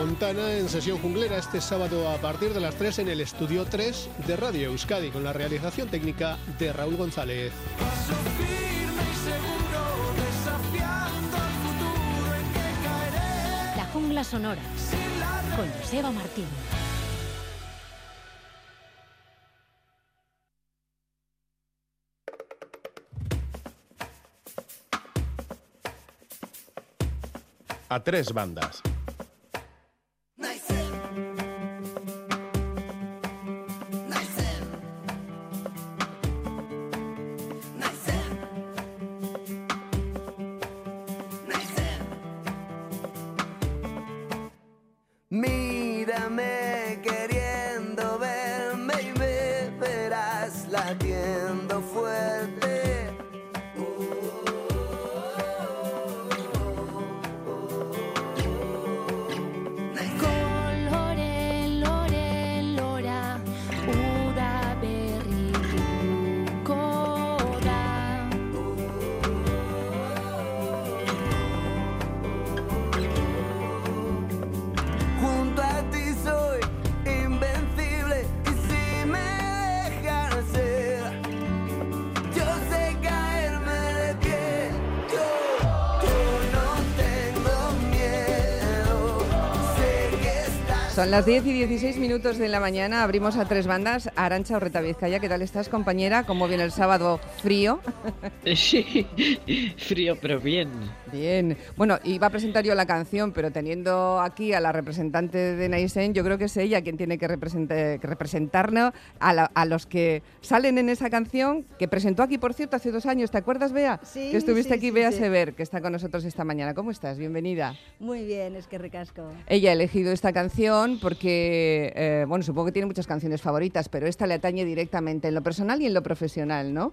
Montana en sesión junglera este sábado a partir de las 3 en el estudio 3 de Radio Euskadi con la realización técnica de Raúl González. La jungla sonora con Joseba Martín. a tres bandas. Son las 10 y 16 minutos de la mañana, abrimos a tres bandas. Arancha Orreta Vizcaya, ¿qué tal estás, compañera? ¿Cómo viene el sábado frío? Sí, frío, pero bien. Bien. Bueno, iba a presentar yo la canción, pero teniendo aquí a la representante de Naisen, yo creo que es ella quien tiene que, represente- que representarnos a, la- a los que salen en esa canción, que presentó aquí, por cierto, hace dos años. ¿Te acuerdas, Bea? Sí, Que estuviste sí, aquí, sí, Bea sí. Sever, que está con nosotros esta mañana. ¿Cómo estás? Bienvenida. Muy bien, es que ricasco. Ella ha elegido esta canción porque, eh, bueno, supongo que tiene muchas canciones favoritas, pero esta le atañe directamente en lo personal y en lo profesional, ¿no?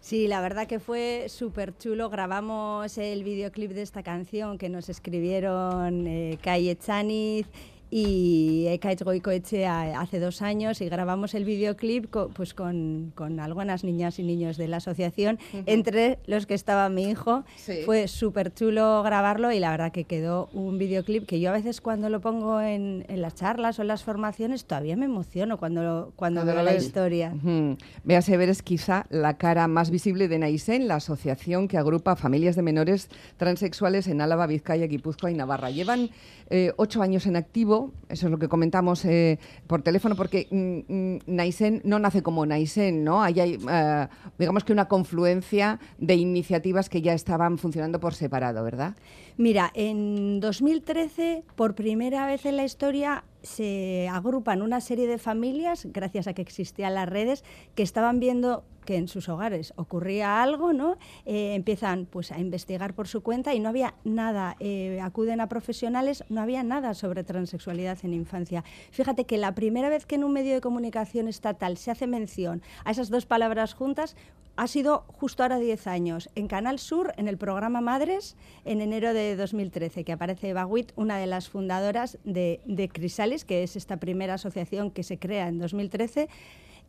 Sí, la verdad que fue súper chulo. Grabamos el videoclip de esta canción que nos escribieron eh, Kai Echaniz y Ekaitz Goicoechea hace dos años y grabamos el videoclip co- pues con, con algunas niñas y niños de la asociación, entre los que estaba mi hijo. Sí. Fue súper chulo grabarlo y la verdad que quedó un videoclip que yo a veces cuando lo pongo en, en las charlas o en las formaciones todavía me emociono cuando, lo- cuando veo la historia. Ujú. Bea Sever es quizá la cara más visible de Naisen, la asociación que agrupa familias de menores transexuales en Álava, Vizcaya, Guipúzcoa y Navarra. Llevan eh, ocho años en activo, eso es lo que comentamos eh, por teléfono, porque mm, mm, Naisen no nace como Naisen, ¿no? Hay, eh, digamos que una confluencia de iniciativas que ya estaban funcionando por separado, ¿verdad? Mira, en 2013, por primera vez en la historia, se agrupan una serie de familias, gracias a que existían las redes, que estaban viendo que en sus hogares ocurría algo, ¿no? Eh, empiezan pues a investigar por su cuenta y no había nada, eh, acuden a profesionales, no había nada sobre transexualidad en infancia. Fíjate que la primera vez que en un medio de comunicación estatal se hace mención a esas dos palabras juntas ha sido justo ahora 10 años, en Canal Sur, en el programa Madres, en enero de 2013, que aparece Witt, una de las fundadoras de, de Crisalis, que es esta primera asociación que se crea en 2013.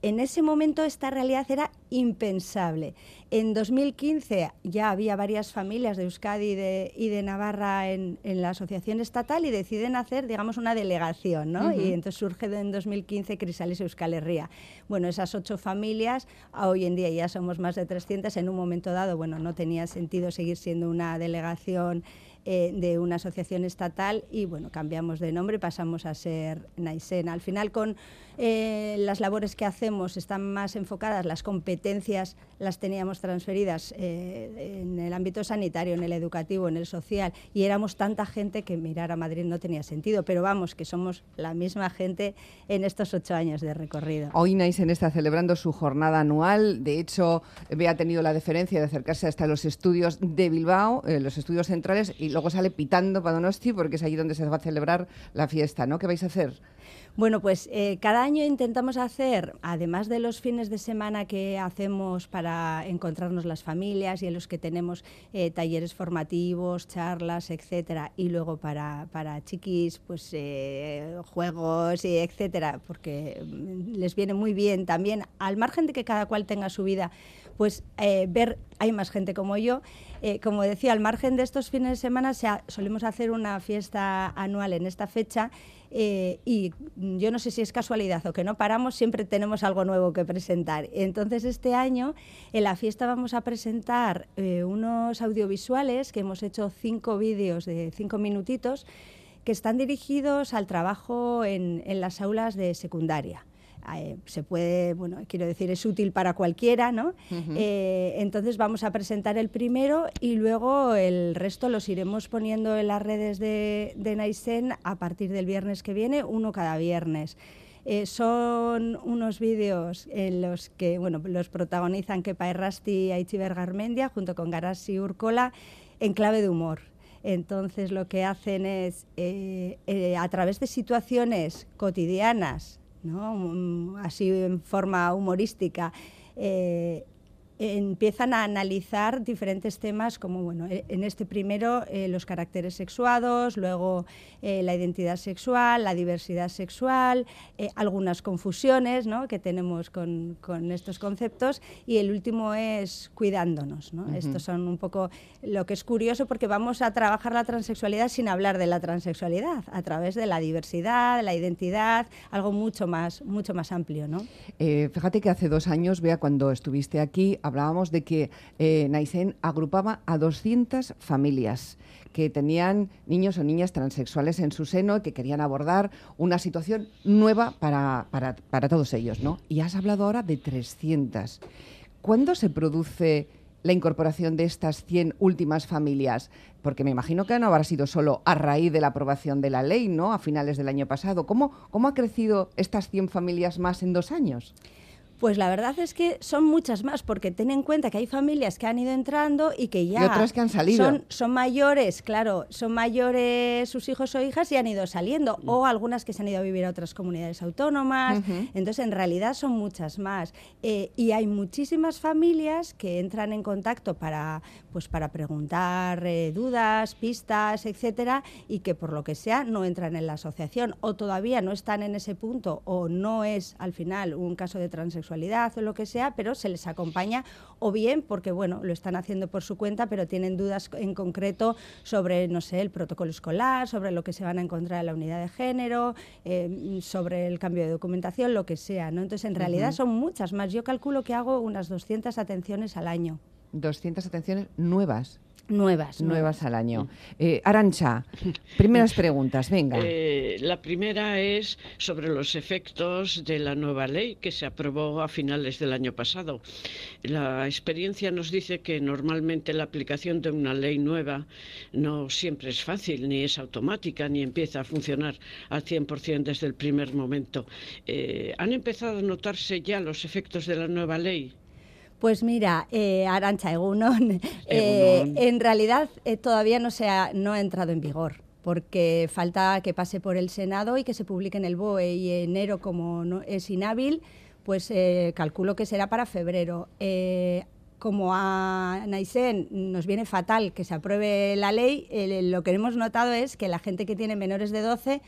En ese momento esta realidad era impensable. En 2015 ya había varias familias de Euskadi y de, y de Navarra en, en la asociación estatal y deciden hacer, digamos, una delegación, ¿no? Y entonces surge en 2015 Crisalis Euskal Herria. Bueno, esas ocho familias, hoy en día ya somos más de 300, en un momento dado, bueno, no tenía sentido seguir siendo una delegación eh, de una asociación estatal y bueno, cambiamos de nombre pasamos a ser Naisen. Al final con eh, las labores que hacemos están más enfocadas, las competencias las teníamos transferidas eh, en el ámbito sanitario, en el educativo, en el social y éramos tanta gente que mirar a Madrid no tenía sentido, pero vamos, que somos la misma gente en estos ocho años de recorrido. Hoy Naisen está celebrando su jornada anual. De hecho, ha tenido la deferencia de acercarse hasta los estudios de Bilbao, los estudios centrales, y luego sale pitando para Donosti porque es allí donde se va a celebrar la fiesta, ¿no? ¿Qué vais a hacer? Bueno, pues eh, cada año intentamos hacer, además de los fines de semana que hacemos para encontrarnos las familias y en los que tenemos eh, talleres formativos, charlas, etcétera, y luego para, para chiquis, pues eh, juegos y etcétera, porque mm, les viene muy bien también, al margen de que cada cual tenga su vida, pues ver, hay más gente como yo. Eh, como decía, al margen de estos fines de semana se solemos hacer una fiesta anual en esta fecha eh, y yo no sé si es casualidad o que no paramos, siempre tenemos algo nuevo que presentar. Entonces este año en la fiesta vamos a presentar eh, unos audiovisuales que hemos hecho cinco vídeos de cinco minutitos que están dirigidos al trabajo en las aulas de secundaria. Eh, se puede, bueno, quiero decir, es útil para cualquiera, ¿no? Eh, entonces vamos a presentar el primero y luego el resto los iremos poniendo en las redes de, de Naisen a partir del viernes que viene, uno cada viernes. Eh, son unos vídeos en los que bueno, los protagonizan Kepa Errasti y Aichiber Garmendia junto con Garasi Urcola en clave de humor. Entonces lo que hacen es, eh, eh, a través de situaciones cotidianas, ¿no? Mm, así en forma humorística, eh, empiezan a analizar diferentes temas como bueno eh, en este primero eh, los caracteres sexuados luego eh, la identidad sexual la diversidad sexual eh, algunas confusiones ¿no? que tenemos con, con estos conceptos y el último es cuidándonos ¿no? estos son un poco lo que es curioso porque vamos a trabajar la transexualidad sin hablar de la transexualidad a través de la diversidad de la identidad algo mucho más mucho más amplio ¿no? Fíjate que hace dos años, vea, cuando estuviste aquí, hablábamos de que eh, Naisen agrupaba a 200 familias que tenían niños o niñas transexuales en su seno y que querían abordar una situación nueva para, para- para todos ellos, ¿no? Y has hablado ahora de 300. ¿Cuándo se produce la incorporación de estas 100 últimas familias? Porque me imagino que no habrá sido solo a raíz de la aprobación de la ley, ¿no? A finales del año pasado. ¿Cómo, cómo ha crecido estas 100 familias más en dos años? Pues la verdad es que son muchas más, porque ten en cuenta que hay familias que han ido entrando y que ya... Y otras que han salido. Son, son mayores, claro, son mayores sus hijos o hijas y han ido saliendo, o algunas que se han ido a vivir a otras comunidades autónomas. Entonces, en realidad son muchas más. Eh, y hay muchísimas familias que entran en contacto para, pues, para preguntar eh, dudas, pistas, etcétera, y que por lo que sea no entran en la asociación, o todavía no están en ese punto, o no es al final un caso de transexualidad o lo que sea, pero se les acompaña, o bien porque bueno, lo están haciendo por su cuenta, pero tienen dudas en concreto sobre, no sé, el protocolo escolar, sobre lo que se van a encontrar en la unidad de género, eh, sobre el cambio de documentación, lo que sea, ¿no? Entonces, en realidad son muchas más. Yo calculo que hago unas 200 atenciones al año. 200 atenciones nuevas, Nuevas. nuevas al año. Eh, Arancha, primeras preguntas, venga. Eh, la primera es sobre los efectos de la nueva ley que se aprobó a finales del año pasado. La experiencia nos dice que normalmente la aplicación de una ley nueva no siempre es fácil, ni es automática, ni empieza a funcionar al 100% desde el primer momento. Eh, ¿Han empezado a notarse ya los efectos de la nueva ley? Pues mira, eh, Arancha Egunon, eh, Egunon. en realidad eh, todavía no, se ha, no ha entrado en vigor porque falta que pase por el Senado y que se publique en el BOE y enero como no, es inhábil, pues calculo que será para febrero. Como a Naisen nos viene fatal que se apruebe la ley, lo que hemos notado es que la gente que tiene menores de 12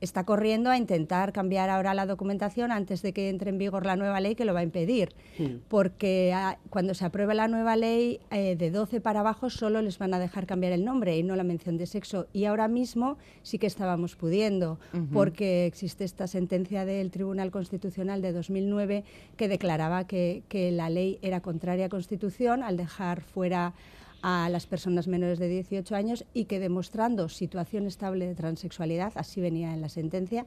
está corriendo a intentar cambiar ahora la documentación antes de que entre en vigor la nueva ley que lo va a impedir. Porque ah, cuando se apruebe la nueva ley, eh, de 12 para abajo solo les van a dejar cambiar el nombre y no la mención de sexo. Y ahora mismo sí que estábamos pudiendo, porque existe esta sentencia del Tribunal Constitucional de 2009 que declaraba que, que la ley era contraria a Constitución al dejar fuera a las personas menores de 18 años y que demostrando situación estable de transexualidad, así venía en la sentencia,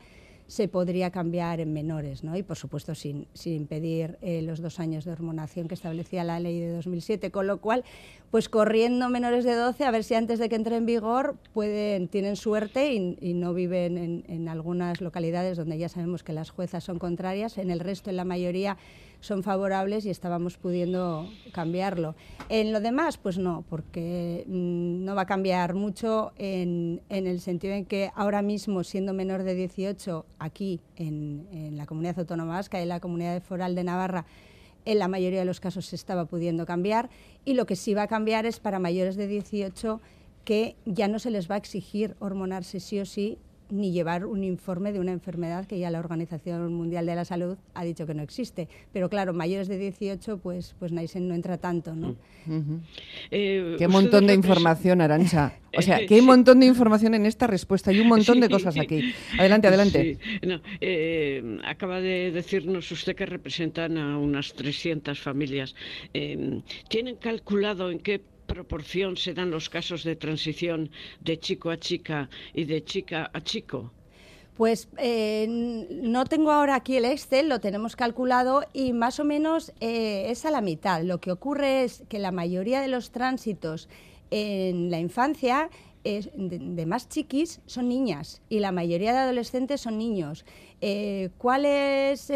se podría cambiar en menores, ¿no? Y por supuesto sin, sin impedir eh, los dos años de hormonación que establecía la ley de 2007, con lo cual, pues corriendo menores de 12 a ver si antes de que entre en vigor pueden, tienen suerte y, no viven en, en, algunas localidades donde ya sabemos que las juezas son contrarias, en el resto, en la mayoría, son favorables y estábamos pudiendo cambiarlo. En lo demás, pues no, porque mm, no va a cambiar mucho en, el sentido en que ahora mismo, siendo menor de 18, aquí en, en la comunidad autónoma vasca y en la comunidad foral de Navarra, en la mayoría de los casos se estaba pudiendo cambiar y lo que sí va a cambiar es para mayores de 18 que ya no se les va a exigir hormonarse sí o sí ni llevar un informe de una enfermedad que ya la Organización Mundial de la Salud ha dicho que no existe. Pero claro, mayores de 18, pues, pues Naisen no entra tanto, ¿no? Eh, qué montón de información, Arancha. O sea, que hay un montón de información en esta respuesta. Hay un montón de cosas aquí. Adelante, adelante. Eh, acaba de decirnos usted que representan a unas 300 familias. Eh, ¿Tienen calculado en qué proporción se dan los casos de transición de chico a chica y de chica a chico? Pues eh, no tengo ahora aquí el Excel, lo tenemos calculado y más o menos eh, es a la mitad. Lo que ocurre es que la mayoría de los tránsitos en la infancia de, más chiquis son niñas y la mayoría de adolescentes son niños. Eh, ¿Cuál es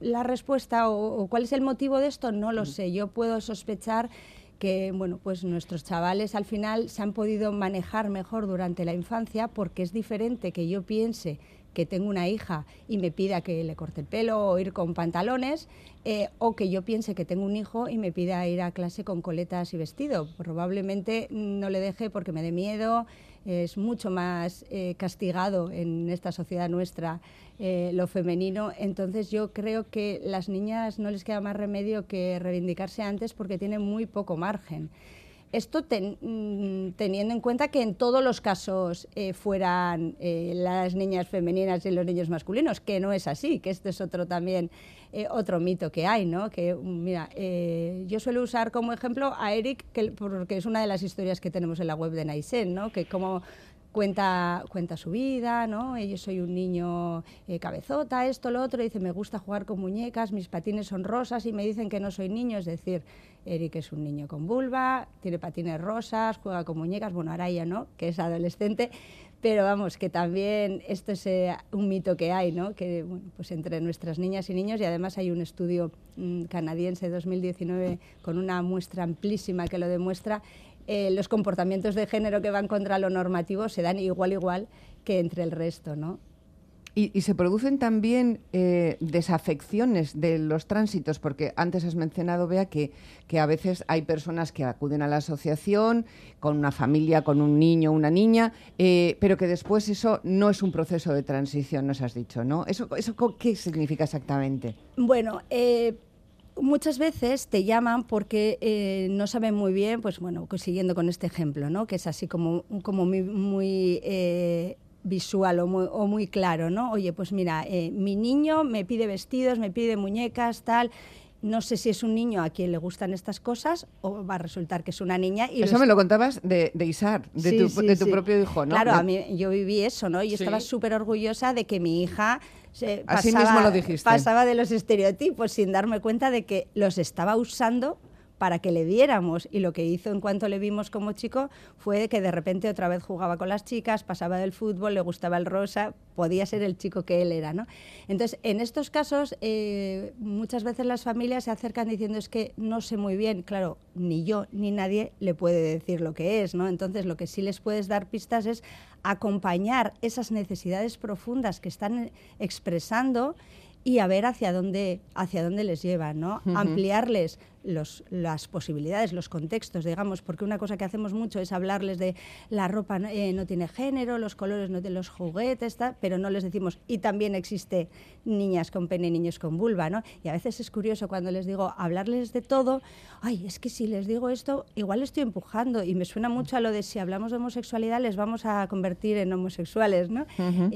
la respuesta o, o, cuál es el motivo de esto? No lo mm. sé. Yo puedo sospechar que bueno, pues nuestros chavales al final se han podido manejar mejor durante la infancia porque es diferente que yo piense que tengo una hija y me pida que le corte el pelo o ir con pantalones, eh, o que yo piense que tengo un hijo y me pida ir a clase con coletas y vestido. Probablemente no le deje porque me dé miedo, es mucho más eh, castigado en esta sociedad nuestra eh, lo femenino. Entonces yo creo que las niñas no les queda más remedio que reivindicarse antes porque tienen muy poco margen. Esto mm, teniendo en cuenta que en todos los casos eh, fueran las niñas femeninas y los niños masculinos, que no es así, que este es otro también eh, otro mito que hay, ¿no? Que mira, yo suelo usar como ejemplo a Eric, que, porque es una de las historias que tenemos en la web de Naisen, ¿no? Que como cuenta, cuenta su vida, ¿no? Yo soy un niño cabezota, esto, lo otro, dice, me gusta jugar con muñecas, mis patines son rosas y me dicen que no soy niño, es decir, Eric es un niño con vulva, tiene patines rosas, juega con muñecas, bueno, ahora ya no, que es adolescente, pero vamos, que también esto es eh, un mito que hay, ¿no? Que bueno, pues entre nuestras niñas y niños, y además hay un estudio mm, canadiense 2019 con una muestra amplísima que lo demuestra, eh, los comportamientos de género que van contra lo normativo se dan igual igual que entre el resto, ¿no? Y, se producen también eh, desafecciones de los tránsitos, porque antes has mencionado, Bea, que, que, a veces hay personas que acuden a la asociación con una familia, con un niño, una niña, eh, pero que después eso no es un proceso de transición, nos has dicho, ¿no? ¿Eso, eso qué significa exactamente? Bueno, eh, muchas veces te llaman porque no saben muy bien, pues bueno, pues siguiendo con este ejemplo, ¿no? que es así como, como muy, muy visual o muy, o muy, claro, ¿no? Oye, pues mira, eh, mi niño me pide vestidos, me pide muñecas, tal. No sé si es un niño a quien le gustan estas cosas o va a resultar que es una niña. Y eso me lo contabas de, de Isar, de, tu, de tu propio hijo, ¿no? Claro, a mí, yo viví eso, ¿no? Y estaba súper orgullosa de que mi hija se Así mismo lo dijiste. pasaba de los estereotipos sin darme cuenta de que los estaba usando para que le diéramos. Y lo que hizo en cuanto le vimos como chico fue que de repente otra vez jugaba con las chicas, pasaba del fútbol, le gustaba el rosa, podía ser el chico que él era. ¿no? Entonces, en estos casos, eh, muchas veces las familias se acercan diciendo es que no sé muy bien, claro, ni yo ni nadie le puede decir lo que es. ¿no? Entonces, lo que sí les puedes dar pistas es acompañar esas necesidades profundas que están expresando y a ver hacia dónde, hacia dónde les lleva, ¿no? Ampliarles los, las posibilidades, los contextos, digamos, porque una cosa que hacemos mucho es hablarles de la ropa eh, no tiene género, los colores no tienen los juguetes, pero no les decimos, y también existe niñas con pene y niños con vulva, ¿no? Y a veces es curioso cuando les digo hablarles de todo, ay, es que si les digo esto, igual estoy empujando, y me suena mucho a lo de si hablamos de homosexualidad les vamos a convertir en homosexuales, ¿no?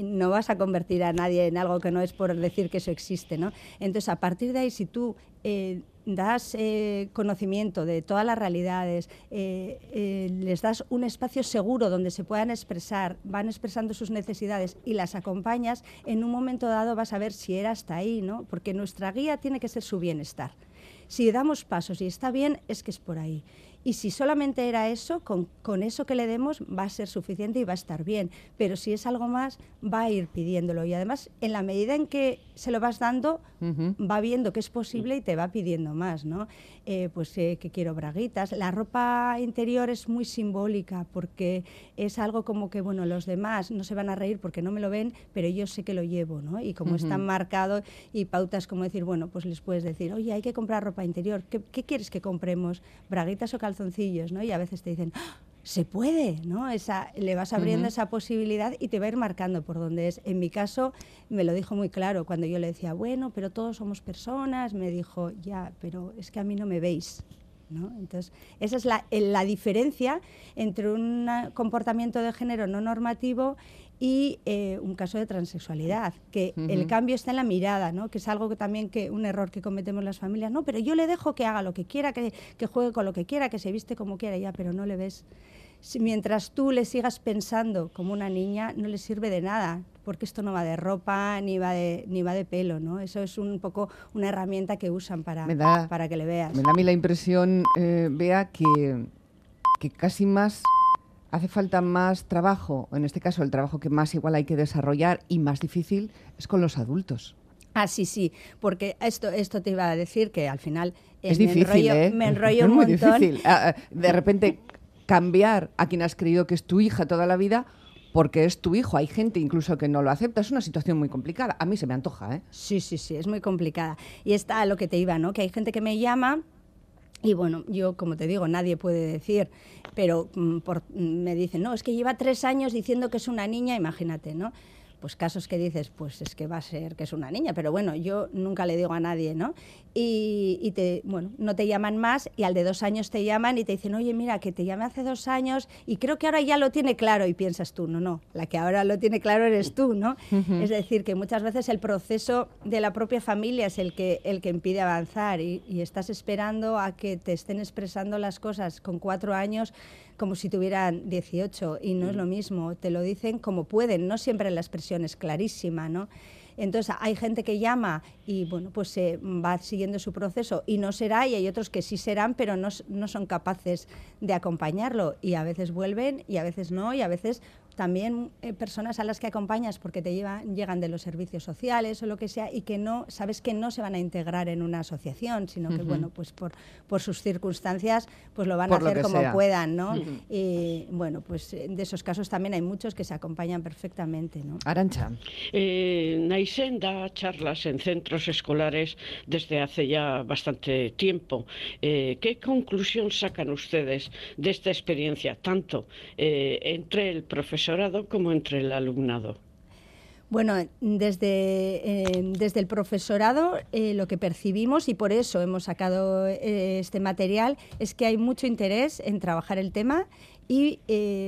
No vas a convertir a nadie en algo que no es por decir que eso existe, ¿no? Entonces, a partir de ahí, si tú eh, das eh, conocimiento de todas las realidades, eh, les das un espacio seguro donde se puedan expresar, van expresando sus necesidades y las acompañas, en un momento dado vas a ver si era hasta ahí, ¿no? Porque nuestra guía tiene que ser su bienestar. Si damos pasos y está bien, es que es por ahí. Y si solamente era eso, con, con, eso que le demos va a ser suficiente y va a estar bien. Pero si es algo más, va a ir pidiéndolo. Y además, en la medida en que se lo vas dando, va viendo que es posible y te va pidiendo más, ¿no? Eh, pues eh, que quiero braguitas. La ropa interior es muy simbólica porque es algo como que, bueno, los demás no se van a reír porque no me lo ven, pero yo sé que lo llevo, ¿no? Y como están marcados y pautas como decir, bueno, pues les puedes decir, oye, hay que comprar ropa interior. ¿Qué, qué quieres que compremos? ¿Braguitas o calzoncillos? ¿no? Y a veces te dicen, ¡Ah! Se puede, ¿no? Esa, le vas abriendo esa posibilidad y te va a ir marcando por dónde es. En mi caso, me lo dijo muy claro, cuando yo le decía, bueno, pero todos somos personas, me dijo, ya, pero es que a mí no me veis. ¿no? Entonces, esa es la, la diferencia entre un comportamiento de género no normativo y eh, un caso de transexualidad, que el cambio está en la mirada, ¿no? que es algo que también que un error que cometemos las familias, no, pero yo le dejo que haga lo que quiera, que, que juegue con lo que quiera, que se viste como quiera, ya, pero no le ves. Si, mientras tú le sigas pensando como una niña, no le sirve de nada, porque esto no va de ropa ni va de, ni va de pelo, ¿no? Eso es un poco una herramienta que usan para, para que le veas. Me da a mí la impresión, eh, Bea, que, que casi más hace falta más trabajo, en este caso el trabajo que más igual hay que desarrollar y más difícil es con los adultos. Ah, sí, sí, porque esto, esto te iba a decir que al final es difícil, me enrollo, ¿eh? me enrollo es un muy montón. difícil. Ah, ah, De repente cambiar a quien has creído que es tu hija toda la vida porque es tu hijo. Hay gente incluso que no lo acepta. Es una situación muy complicada. A mí se me antoja, ¿eh? Sí, sí, sí, es muy complicada. Y está a lo que te iba, ¿no? Que hay gente que me llama y bueno, yo, como te digo, nadie puede decir, pero mm, por, mm, me dicen, no, es que lleva tres años diciendo que es una niña, imagínate, ¿no? Pues casos que dices, pues es que va a ser que es una niña, pero bueno, yo nunca le digo a nadie, ¿no? Y, y te, bueno, no te llaman más y al de dos años te llaman y te dicen, oye, mira, que te llamé hace dos años y creo que ahora ya lo tiene claro y piensas tú, no, no, la que ahora lo tiene claro eres tú, ¿no? Es decir, que muchas veces el proceso de la propia familia es el que, el que impide avanzar y, y estás esperando a que te estén expresando las cosas con cuatro años como si tuvieran 18 y no es lo mismo, te lo dicen como pueden, no siempre la expresión es clarísima, ¿no? Entonces hay gente que llama y bueno, pues se va siguiendo su proceso y no será, y hay otros que sí serán, pero no, no son capaces de acompañarlo y a veces vuelven y a veces no, y a veces también eh, personas a las que acompañas porque te llevan, llegan de los servicios sociales o lo que sea y que no sabes que no se van a integrar en una asociación, sino que bueno, pues por, por sus circunstancias pues lo van Por a hacer como sea. puedan, ¿no? Y bueno, pues eh, de esos casos también hay muchos que se acompañan perfectamente, ¿no? Arancha. Eh, Naisen da charlas en centros escolares desde hace ya bastante tiempo. Eh, ¿Qué conclusión sacan ustedes de esta experiencia, tanto eh, entre el como entre el alumnado? Bueno, desde, eh, desde el profesorado eh, lo que percibimos, y por eso hemos sacado eh, este material, es que hay mucho interés en trabajar el tema y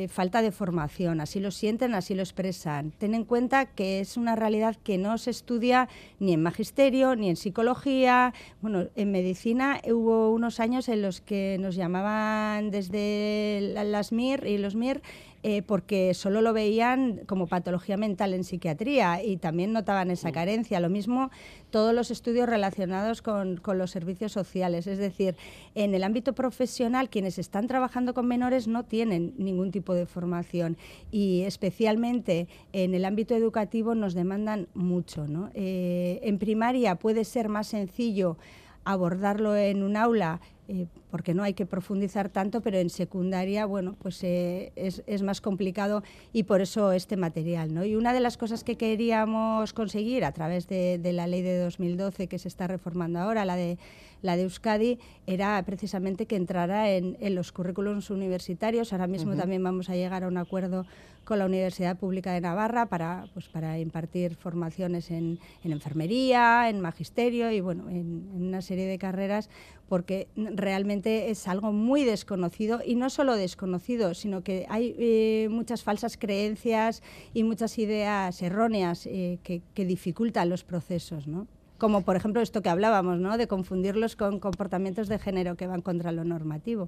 falta de formación. Así lo sienten, así lo expresan. Ten en cuenta que es una realidad que no se estudia ni en magisterio, ni en psicología. Bueno, en medicina hubo unos años en los que nos llamaban desde la- las MIR y los MIR eh, porque solo lo veían como patología mental en psiquiatría y también notaban esa carencia. Lo mismo todos los estudios relacionados con, con los servicios sociales. Es decir, en el ámbito profesional, quienes están trabajando con menores no tienen ningún tipo de formación y especialmente en el ámbito educativo nos demandan mucho. ¿no? Eh, en primaria puede ser más sencillo abordarlo en un aula eh, porque no hay que profundizar tanto, pero en secundaria, bueno, pues eh, es, es más complicado y por eso este material, ¿no? Y una de las cosas que queríamos conseguir a través de, de la ley de 2012 que se está reformando ahora, la de la de Euskadi, era precisamente que entrara en, en los currículums universitarios. Ahora mismo también vamos a llegar a un acuerdo con la Universidad Pública de Navarra para, pues, para impartir formaciones en, en enfermería, en magisterio y bueno, en, en una serie de carreras, porque realmente es algo muy desconocido y no solo desconocido, sino que hay eh, muchas falsas creencias y muchas ideas erróneas eh, que, dificultan los procesos, ¿no? Como por ejemplo esto que hablábamos, ¿no? De confundirlos con comportamientos de género que van contra lo normativo.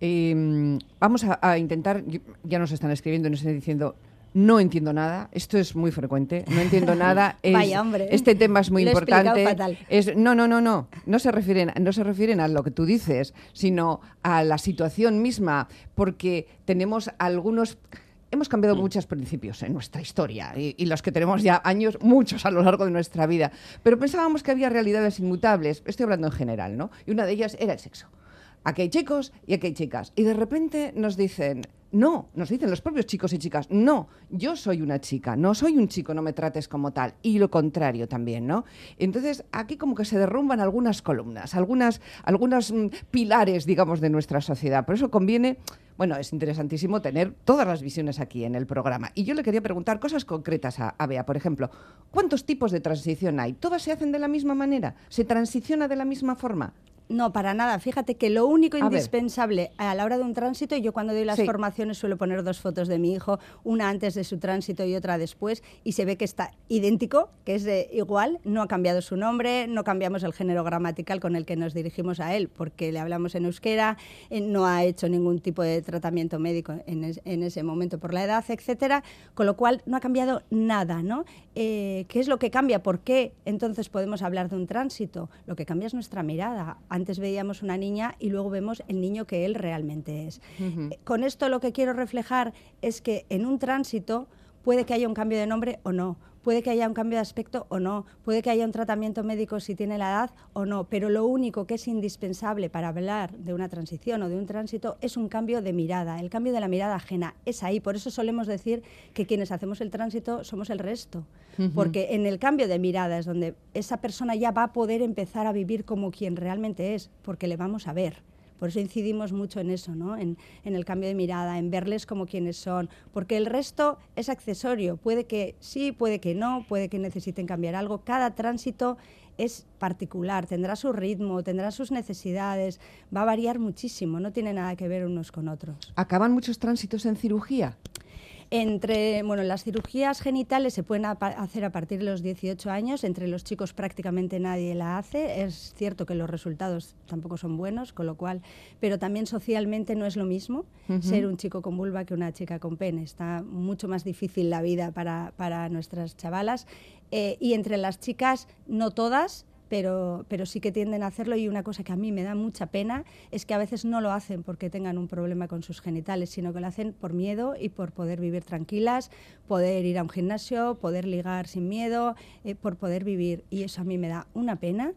Eh, vamos a, a intentar, ya nos están escribiendo nos están diciendo, no entiendo nada, esto es muy frecuente, no entiendo nada. es- Vaya, hombre. Este tema es muy Lo he explicado importante. fatal. Es, no, no, no, no. No se, refieren, no se refieren a lo que tú dices, sino a la situación misma, porque tenemos algunos. Hemos cambiado muchos principios en nuestra historia y, y los que tenemos ya años, muchos a lo largo de nuestra vida. Pero pensábamos que había realidades inmutables, estoy hablando en general, ¿no? Y una de ellas era el sexo. Aquí hay chicos y aquí hay chicas. Y de repente nos dicen, no, nos dicen los propios chicos y chicas, no, yo soy una chica, no soy un chico, no me trates como tal. Y lo contrario también, ¿no? Entonces, aquí como que se derrumban algunas columnas, algunas, algunos mm, pilares, digamos, de nuestra sociedad. Por eso conviene, bueno, es interesantísimo tener todas las visiones aquí en el programa. Y yo le quería preguntar cosas concretas a, a Bea. Por ejemplo, ¿cuántos tipos de transición hay? ¿Todas se hacen de la misma manera? ¿Se transiciona de la misma forma? No, para nada. Fíjate que lo único A ver. indispensable a la hora de un tránsito, yo cuando doy las Sí. formaciones suelo poner dos fotos de mi hijo, una antes de su tránsito y otra después, y se ve que está idéntico, que es de igual, no ha cambiado su nombre, no cambiamos el género gramatical con el que nos dirigimos a él, porque le hablamos en euskera, eh, no ha hecho ningún tipo de tratamiento médico en, es- en ese momento por la edad, etcétera, con lo cual no ha cambiado nada, ¿no? Eh, ¿Qué es lo que cambia? ¿Por qué entonces podemos hablar de un tránsito? Lo que cambia es nuestra mirada. Antes veíamos una niña y luego vemos el niño que él realmente es. Eh, Con esto lo que quiero reflejar es que en un tránsito puede que haya un cambio de nombre o no, puede que haya un cambio de aspecto o no, puede que haya un tratamiento médico si tiene la edad o no, pero lo único que es indispensable para hablar de una transición o de un tránsito es un cambio de mirada, el cambio de la mirada ajena. Es ahí, por eso solemos decir que quienes hacemos el tránsito somos el resto, porque en el cambio de mirada es donde esa persona ya va a poder empezar a vivir como quien realmente es, porque le vamos a ver. Por eso incidimos mucho en eso, ¿no? en, en el cambio de mirada, en verles como quienes son, porque el resto es accesorio. Puede que sí, puede que no, puede que necesiten cambiar algo. Cada tránsito es particular, tendrá su ritmo, tendrá sus necesidades, va a variar muchísimo, no tiene nada que ver unos con otros. ¿Acaban muchos tránsitos en cirugía? Entre, bueno, las cirugías genitales se pueden hacer a partir de los 18 años, entre los chicos prácticamente nadie la hace, es cierto que los resultados tampoco son buenos, con lo cual, pero también socialmente no es lo mismo ser un chico con vulva que una chica con pene, está mucho más difícil la vida para, para nuestras chavalas. Eh, y entre las chicas, no todas, pero, pero sí que tienden a hacerlo y una cosa que a mí me da mucha pena es que a veces no lo hacen porque tengan un problema con sus genitales, sino que lo hacen por miedo y por poder vivir tranquilas, poder ir a un gimnasio, poder ligar sin miedo, eh, por poder vivir. Y eso a mí me da una pena.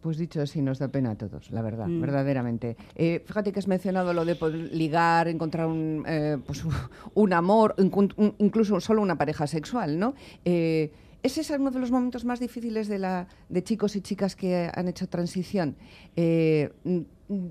Pues dicho así, nos da pena a todos, la verdad, Mm. verdaderamente. Eh, fíjate que has mencionado lo de poder ligar, encontrar un, eh, pues, un amor, incluso solo una pareja sexual, ¿no? Eh, ¿Es ese uno de los momentos más difíciles de, la, de chicos y chicas que han hecho transición? Eh, mm, mm,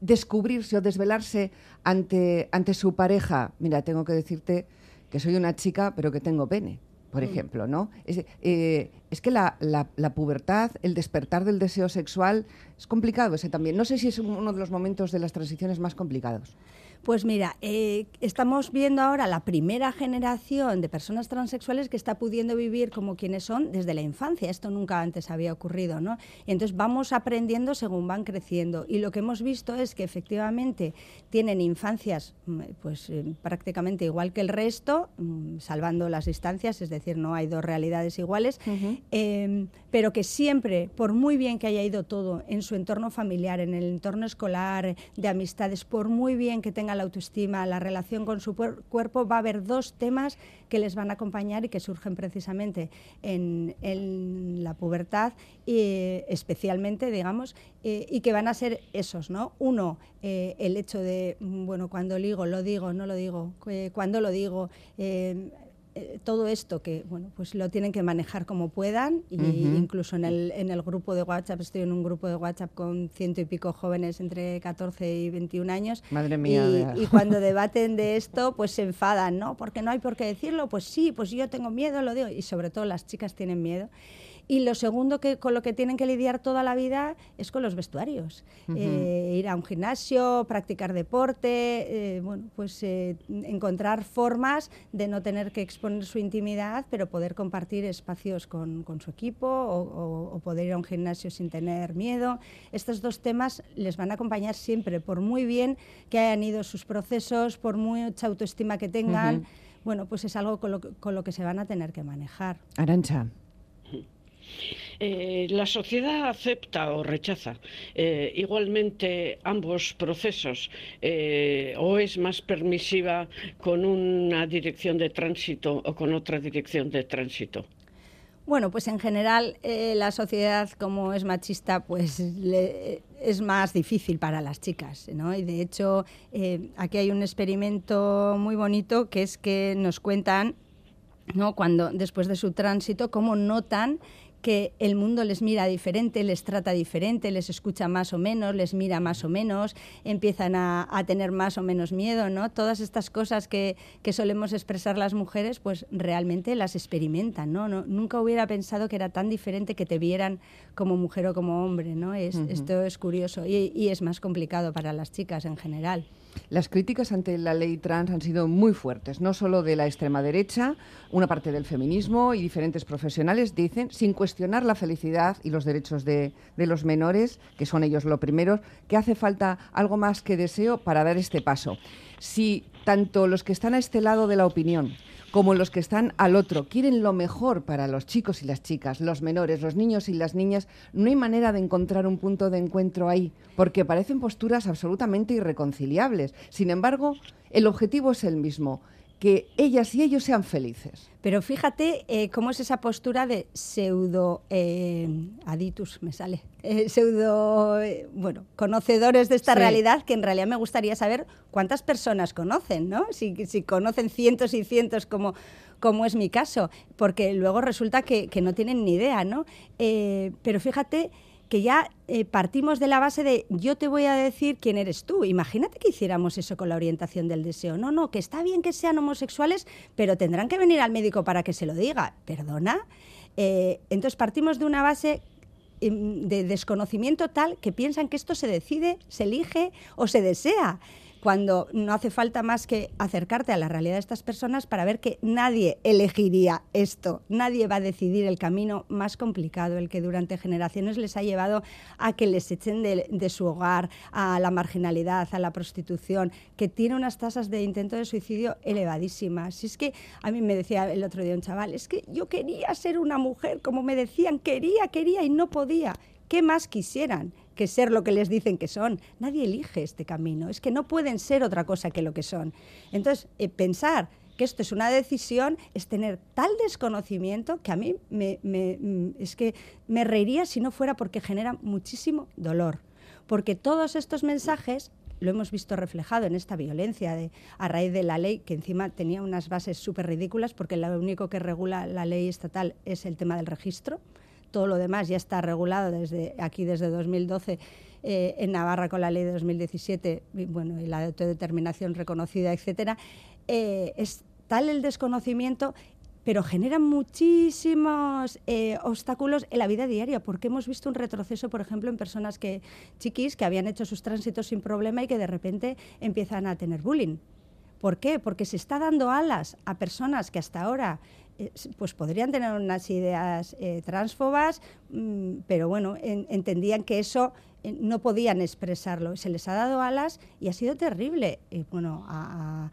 descubrirse o desvelarse ante, ante su pareja. Mira, tengo que decirte que soy una chica, pero que tengo pene, por ejemplo, ¿no? Es, eh, es que la, la- la pubertad, el despertar del deseo sexual, es complicado ese también. No sé si es uno de los momentos de las transiciones más complicados. Pues mira, eh, estamos viendo ahora la primera generación de personas transexuales que está pudiendo vivir como quienes son desde la infancia. Esto nunca antes había ocurrido, ¿no? Y entonces vamos aprendiendo según van creciendo. Y lo que hemos visto es que efectivamente tienen infancias mm, pues eh, prácticamente igual que el resto, mm, salvando las distancias, es decir, no hay dos realidades iguales, eh, pero que siempre, por muy bien que haya ido todo en su entorno familiar, en el entorno escolar, de amistades, por muy bien que tenga la autoestima, la relación con su cuerpo, va a haber dos temas que les van a acompañar y que surgen precisamente en, la pubertad, y, especialmente, digamos, eh, y que van a ser esos, ¿no? Uno, eh, el hecho de, bueno, cuando ligo, lo digo, no lo digo, eh, cuando lo digo, eh, todo esto que bueno pues lo tienen que manejar como puedan y incluso en el, en el grupo de WhatsApp estoy en un grupo de WhatsApp con ciento y pico jóvenes entre 14 y 21 años Madre mía, y, y cuando debaten de esto pues se enfadan no porque no hay por qué decirlo pues sí pues yo tengo miedo lo digo y sobre todo las chicas tienen miedo y lo segundo que con lo que tienen que lidiar toda la vida es con los vestuarios. Eh, ir a un gimnasio, practicar deporte, eh, bueno, pues eh, encontrar formas de no tener que exponer su intimidad, pero poder compartir espacios con, con su equipo o, o- o poder ir a un gimnasio sin tener miedo. Estos dos temas les van a acompañar siempre, por muy bien que hayan ido sus procesos, por mucha autoestima que tengan. bueno, pues es algo con lo, con lo que se van a tener que manejar. Arancha. Eh, la sociedad acepta o rechaza eh, igualmente ambos procesos eh, o es más permisiva con una dirección de tránsito o con otra dirección de tránsito. Bueno, pues en general la sociedad como es machista, pues es más difícil para las chicas, ¿no? Y de hecho aquí hay un experimento muy bonito que es que nos cuentan, ¿no? Cuando después de su tránsito, cómo notan que el mundo les mira diferente, les trata diferente, les escucha más o menos, les mira más o menos, empiezan a, tener más o menos miedo, ¿no? Todas estas cosas que, solemos expresar las mujeres, pues realmente las experimentan, ¿no? Nunca hubiera pensado que era tan diferente que te vieran como mujer o como hombre, ¿no? Es, Esto es curioso y, y es más complicado para las chicas en general. Las críticas ante la ley trans han sido muy fuertes, no solo de la extrema derecha, una parte del feminismo y diferentes profesionales dicen, sin cuestionar la felicidad y los derechos de, los menores, que son ellos lo primero, que hace falta algo más que deseo para dar este paso. Si tanto los que están a este lado de la opinión como los que están al otro. Quieren lo mejor para los chicos y las chicas, los menores, los niños y las niñas. No hay manera de encontrar un punto de encuentro ahí, porque parecen posturas absolutamente irreconciliables. Sin embargo, el objetivo es el mismo, que ellas y ellos sean felices. Pero fíjate eh, cómo es esa postura de pseudo eh, aditus, me sale, eh, pseudo, bueno, conocedores de esta realidad, que en realidad me gustaría saber cuántas personas conocen, ¿no? Si, si conocen cientos y cientos como, como es mi caso, porque luego resulta que, que no tienen ni idea, ¿no? pero fíjate que ya eh, partimos de la base de yo te voy a decir quién eres tú. Imagínate que hiciéramos eso con la orientación del deseo. No, no, que está bien que sean homosexuales, pero tendrán que venir al médico para que se lo diga. ¿Perdona? Eh, entonces partimos de una base em, de desconocimiento tal que piensan que esto se decide, se elige o se desea cuando no hace falta más que acercarte a la realidad de estas personas para ver que nadie elegiría esto, nadie va a decidir el camino más complicado, el que durante generaciones les ha llevado a que les echen de, su hogar, a la marginalidad, a la prostitución, que tiene unas tasas de intento de suicidio elevadísimas. Si es que a mí me decía el otro día un chaval, es que yo quería ser una mujer, como me decían, quería, quería y no podía. ¿Qué más quisieran? Que ser lo que les dicen que son. Nadie elige este camino, es que no pueden ser otra cosa que lo que son. Entonces, eh, pensar que esto es una decisión es tener tal desconocimiento que a mí me, mm, es que me reiría si no fuera porque genera muchísimo dolor. Porque todos estos mensajes lo hemos visto reflejado en esta violencia de, a raíz de la ley, que encima tenía unas bases súper ridículas, porque lo único que regula la ley estatal es el tema del registro todo lo demás ya está regulado desde aquí desde 2012 eh, en Navarra con la ley de 2017 y, bueno, y la autodeterminación reconocida, etcétera, eh, es tal el desconocimiento pero genera muchísimos eh, obstáculos en la vida diaria, porque hemos visto un retroceso, por ejemplo, en personas que chiquis que habían hecho sus tránsitos sin problema y que de repente empiezan a tener bullying. ¿Por qué? Porque se está dando alas a personas que hasta ahora eh, pues podrían tener unas ideas eh, transfobas, mm, pero bueno, entendían que eso eh, no podían expresarlo. Se les ha dado alas y ha sido terrible. bueno, a,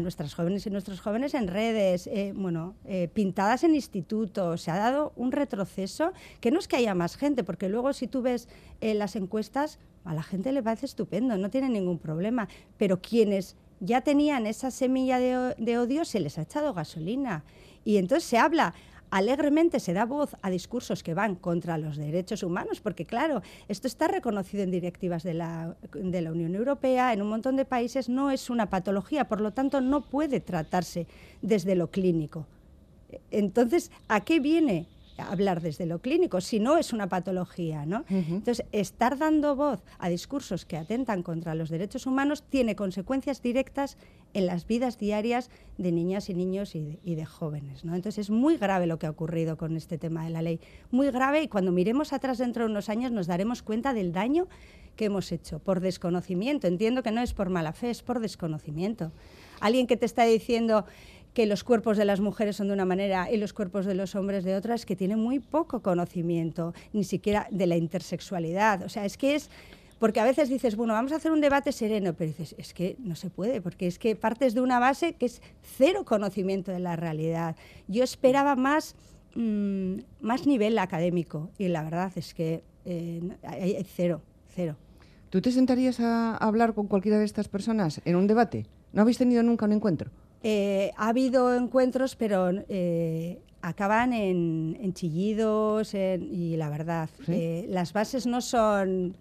nuestras jóvenes y nuestros jóvenes en redes, bueno, pintadas en institutos, se ha dado un retroceso que no es que haya más gente, porque luego si tú ves las encuestas, a la gente le parece estupendo, no tiene ningún problema, pero quienes ya tenían esa semilla de odio se les ha echado gasolina y entonces se habla alegremente se da voz a discursos que van contra los derechos humanos, porque claro, esto está reconocido en directivas de la, Unión Europea, en un montón de países no es una patología, por lo tanto no puede tratarse desde lo clínico. Entonces, ¿a qué viene hablar desde lo clínico, si no es una patología. ¿no? Entonces, estar dando voz a discursos que atentan contra los derechos humanos tiene consecuencias directas en las vidas diarias de niñas y niños y de, jóvenes. ¿no? Entonces, es muy grave lo que ha ocurrido con este tema de la ley. Muy grave y cuando miremos atrás dentro de unos años nos daremos cuenta del daño que hemos hecho por desconocimiento. Entiendo que no es por mala fe, es por desconocimiento. Alguien que te está diciendo que los cuerpos de las mujeres son de una manera y los cuerpos de los hombres de otra, es que tiene muy poco conocimiento, ni siquiera de la intersexualidad. O sea, es que es porque a veces dices, bueno, vamos a hacer un debate sereno, pero dices, es que no se puede, porque es que partes de una base que es cero conocimiento de la realidad. Yo esperaba más, mm, más nivel académico y la verdad es que eh, hay, hay cero, cero. ¿Tú te sentarías a hablar con cualquiera de estas personas en un debate? ¿No habéis tenido nunca un encuentro? Eh, ha habido encuentros, pero eh, acaban en, en chillidos en- y la verdad, ¿Sí? eh, las bases no son...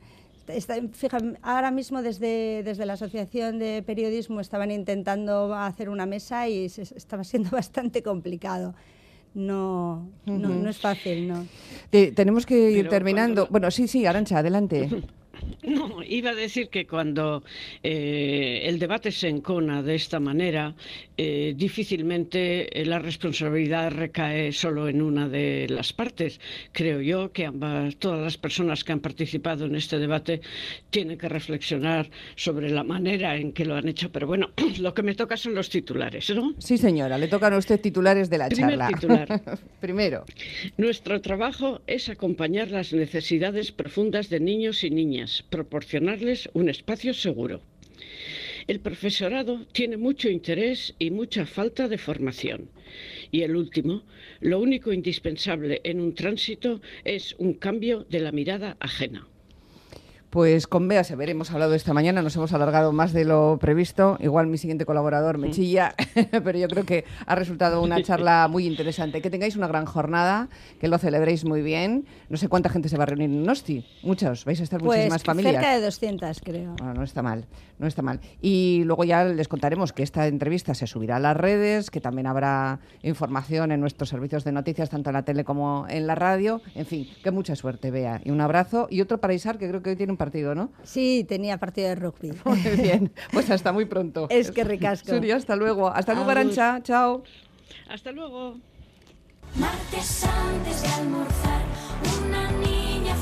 está- fija, ahora mismo desde, desde la Asociación de Periodismo estaban intentando hacer una mesa y se- estaba siendo bastante complicado. No, no, no es fácil, ¿no? Te- tenemos que ir Pero terminando. cuando- Bueno, sí, sí, Arancha, adelante. No, iba a decir que cuando eh, el debate se encona de esta manera, eh, difícilmente eh, la responsabilidad recae solo en una de las partes. Creo yo que ambas, todas las personas que han participado en este debate tienen que reflexionar sobre la manera en que lo han hecho. Pero bueno, lo que me toca son los titulares, ¿no? Sí, señora, le tocan a usted titulares de la Primer charla. titular. Primero. Nuestro trabajo es acompañar las necesidades profundas de niños y niñas, proporcionarles un espacio seguro. El profesorado tiene mucho interés y mucha falta de formación. Y el último, lo único indispensable en un tránsito es un cambio de la mirada ajena. Pues con Bea Sever hemos hablado esta mañana, nos hemos alargado más de lo previsto. Igual mi siguiente colaborador me chilla, pero yo creo que ha resultado una charla muy interesante. Que tengáis una gran jornada, que lo celebréis muy bien. No sé cuánta gente se va a reunir en Nosti. Muchos, vais a estar Pues muchísimas familias. cerca de 200, creo. Bueno, no está mal, no está mal. Y luego ya les contaremos que esta entrevista se subirá a las redes, que también habrá información en nuestros servicios de noticias, tanto en la tele como en la radio. En fin, que mucha suerte, Bea. Y un abrazo. Y otro para Isar, que creo que hoy tiene un partido, ¿no? Sí, tenía partido de rugby. Muy bien, pues hasta muy pronto. Es que ricasco. Suri, hasta luego. Hasta luego. Arancha. Chao. Hasta luego. Martes antes de almorzar, una niña